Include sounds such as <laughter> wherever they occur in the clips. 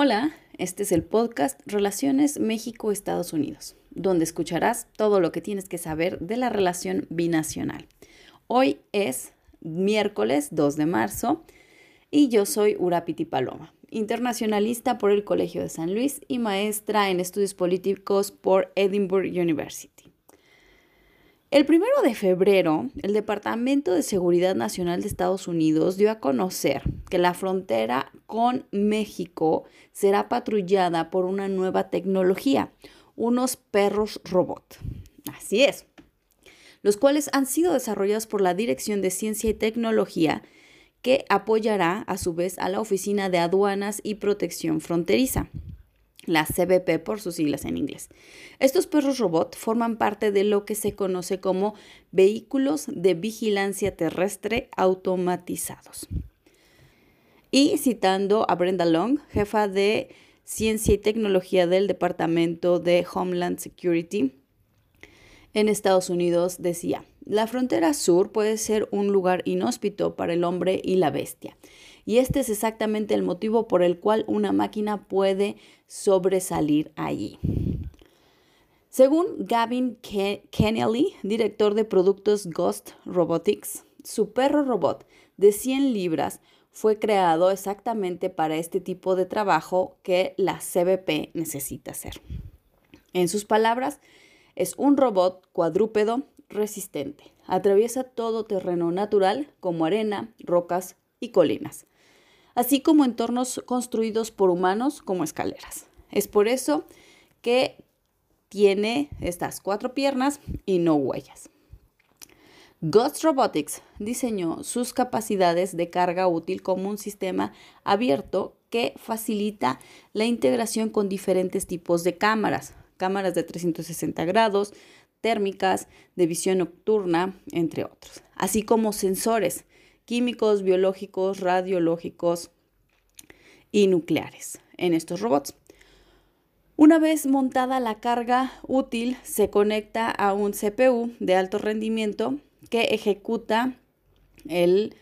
Hola, este es el podcast Relaciones México-Estados Unidos, donde escucharás todo lo que tienes que saber de la relación binacional. Hoy es miércoles 2 de marzo y yo soy Urapiti Paloma, internacionalista por el Colegio de San Luis y maestra en estudios políticos por Edinburgh University. El primero de febrero, el Departamento de Seguridad Nacional de Estados Unidos dio a conocer que la frontera con México será patrullada por una nueva tecnología, unos perros robot. Así es, los cuales han sido desarrollados por la Dirección de Ciencia y Tecnología, que apoyará a su vez a la Oficina de Aduanas y Protección Fronteriza la CBP por sus siglas en inglés. Estos perros robot forman parte de lo que se conoce como vehículos de vigilancia terrestre automatizados. Y citando a Brenda Long, jefa de Ciencia y Tecnología del Departamento de Homeland Security en Estados Unidos, decía, la frontera sur puede ser un lugar inhóspito para el hombre y la bestia y este es exactamente el motivo por el cual una máquina puede sobresalir allí. Según Gavin Kennelly, director de productos Ghost Robotics, su perro robot de 100 libras fue creado exactamente para este tipo de trabajo que la CBP necesita hacer. En sus palabras, es un robot cuadrúpedo resistente. Atraviesa todo terreno natural como arena, rocas y colinas así como entornos construidos por humanos como escaleras. Es por eso que tiene estas cuatro piernas y no huellas. Ghost Robotics diseñó sus capacidades de carga útil como un sistema abierto que facilita la integración con diferentes tipos de cámaras, cámaras de 360 grados, térmicas, de visión nocturna, entre otros, así como sensores químicos, biológicos, radiológicos y nucleares en estos robots. Una vez montada la carga útil, se conecta a un CPU de alto rendimiento que ejecuta el,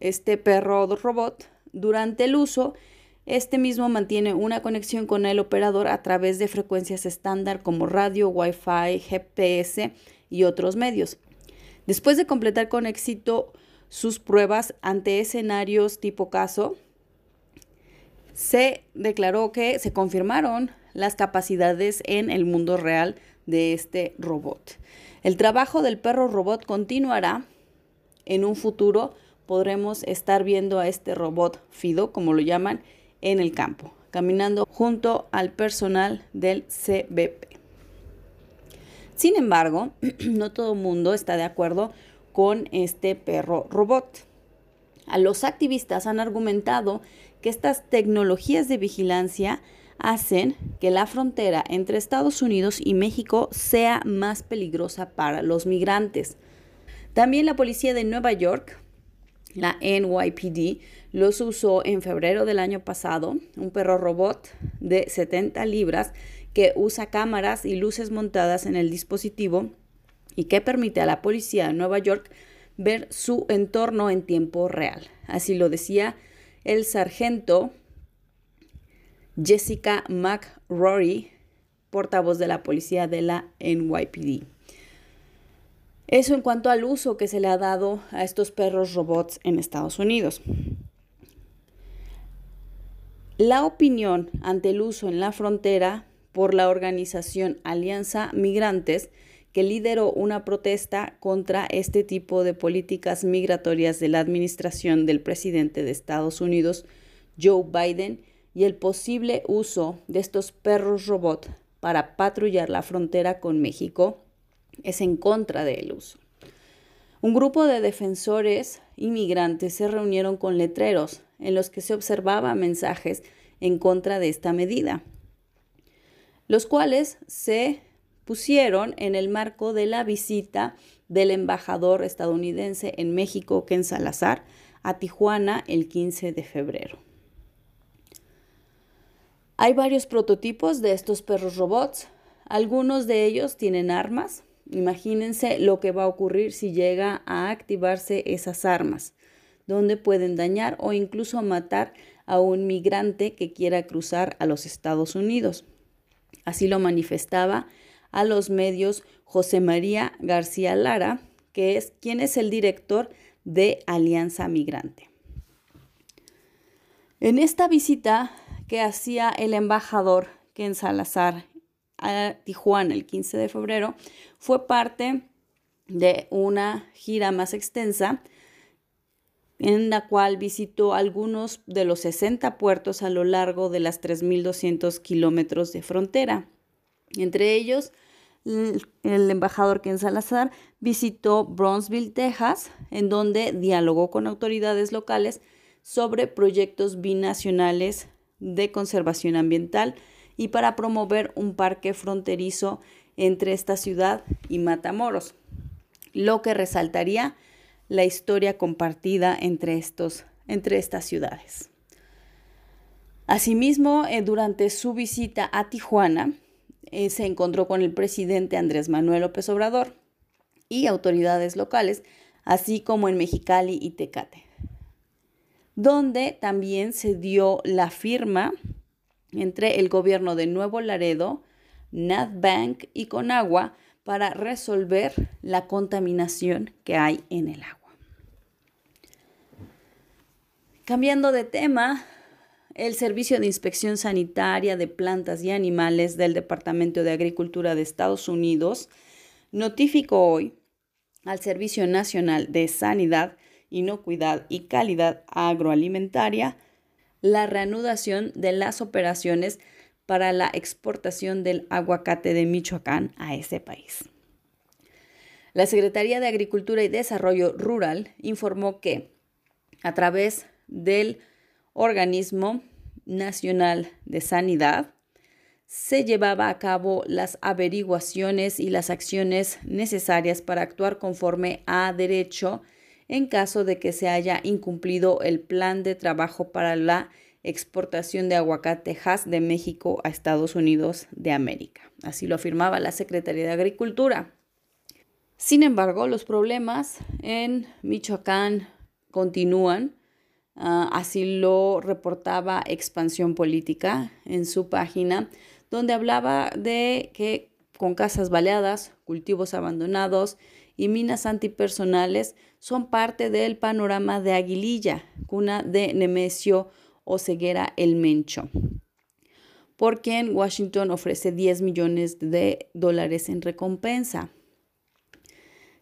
este perro robot durante el uso. Este mismo mantiene una conexión con el operador a través de frecuencias estándar como radio, Wi-Fi, GPS y otros medios. Después de completar con éxito sus pruebas ante escenarios tipo caso, se declaró que se confirmaron las capacidades en el mundo real de este robot. El trabajo del perro robot continuará. En un futuro podremos estar viendo a este robot Fido, como lo llaman, en el campo, caminando junto al personal del CBP. Sin embargo, <clears throat> no todo el mundo está de acuerdo con este perro robot. Los activistas han argumentado que estas tecnologías de vigilancia hacen que la frontera entre Estados Unidos y México sea más peligrosa para los migrantes. También la policía de Nueva York, la NYPD, los usó en febrero del año pasado, un perro robot de 70 libras que usa cámaras y luces montadas en el dispositivo y que permite a la policía de Nueva York ver su entorno en tiempo real. Así lo decía el sargento Jessica McRory, portavoz de la policía de la NYPD. Eso en cuanto al uso que se le ha dado a estos perros robots en Estados Unidos. La opinión ante el uso en la frontera por la organización Alianza Migrantes que lideró una protesta contra este tipo de políticas migratorias de la administración del presidente de Estados Unidos, Joe Biden, y el posible uso de estos perros robot para patrullar la frontera con México es en contra del uso. Un grupo de defensores inmigrantes se reunieron con letreros en los que se observaba mensajes en contra de esta medida, los cuales se en el marco de la visita del embajador estadounidense en México, Ken Salazar, a Tijuana el 15 de febrero. Hay varios prototipos de estos perros robots. Algunos de ellos tienen armas. Imagínense lo que va a ocurrir si llega a activarse esas armas, donde pueden dañar o incluso matar a un migrante que quiera cruzar a los Estados Unidos. Así lo manifestaba a los medios José María García Lara, que es quien es el director de Alianza Migrante. En esta visita que hacía el embajador Ken Salazar a Tijuana el 15 de febrero fue parte de una gira más extensa en la cual visitó algunos de los 60 puertos a lo largo de las 3.200 kilómetros de frontera. Entre ellos, el embajador Ken Salazar visitó Bronzeville, Texas, en donde dialogó con autoridades locales sobre proyectos binacionales de conservación ambiental y para promover un parque fronterizo entre esta ciudad y Matamoros, lo que resaltaría la historia compartida entre, estos, entre estas ciudades. Asimismo, eh, durante su visita a Tijuana, eh, se encontró con el presidente Andrés Manuel López Obrador y autoridades locales, así como en Mexicali y Tecate donde también se dio la firma entre el gobierno de Nuevo Laredo, NatBank y Conagua para resolver la contaminación que hay en el agua. Cambiando de tema, el Servicio de Inspección Sanitaria de Plantas y Animales del Departamento de Agricultura de Estados Unidos notificó hoy al Servicio Nacional de Sanidad inocuidad y calidad agroalimentaria, la reanudación de las operaciones para la exportación del aguacate de Michoacán a ese país. La Secretaría de Agricultura y Desarrollo Rural informó que a través del organismo nacional de sanidad se llevaba a cabo las averiguaciones y las acciones necesarias para actuar conforme a derecho en caso de que se haya incumplido el plan de trabajo para la exportación de aguacatejas de México a Estados Unidos de América. Así lo afirmaba la Secretaría de Agricultura. Sin embargo, los problemas en Michoacán continúan. Ah, así lo reportaba Expansión Política en su página, donde hablaba de que con casas baleadas, cultivos abandonados y minas antipersonales son parte del panorama de Aguililla, cuna de Nemesio Oseguera el Mencho, por quien Washington ofrece 10 millones de dólares en recompensa.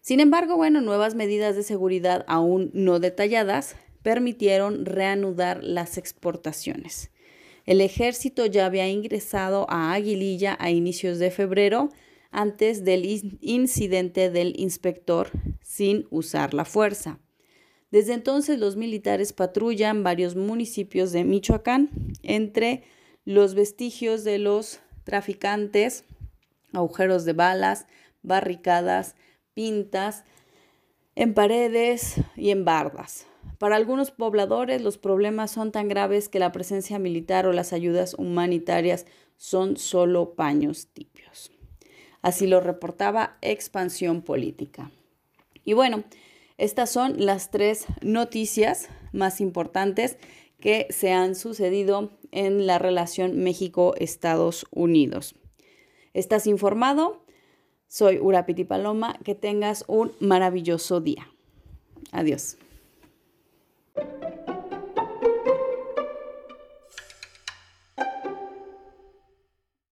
Sin embargo, bueno, nuevas medidas de seguridad aún no detalladas permitieron reanudar las exportaciones. El ejército ya había ingresado a Aguililla a inicios de febrero antes del incidente del inspector sin usar la fuerza. Desde entonces los militares patrullan varios municipios de Michoacán entre los vestigios de los traficantes, agujeros de balas, barricadas, pintas, en paredes y en bardas. Para algunos pobladores los problemas son tan graves que la presencia militar o las ayudas humanitarias son solo paños tibios. Así lo reportaba Expansión Política. Y bueno, estas son las tres noticias más importantes que se han sucedido en la relación México-Estados Unidos. ¿Estás informado? Soy Urapiti Paloma. Que tengas un maravilloso día. Adiós.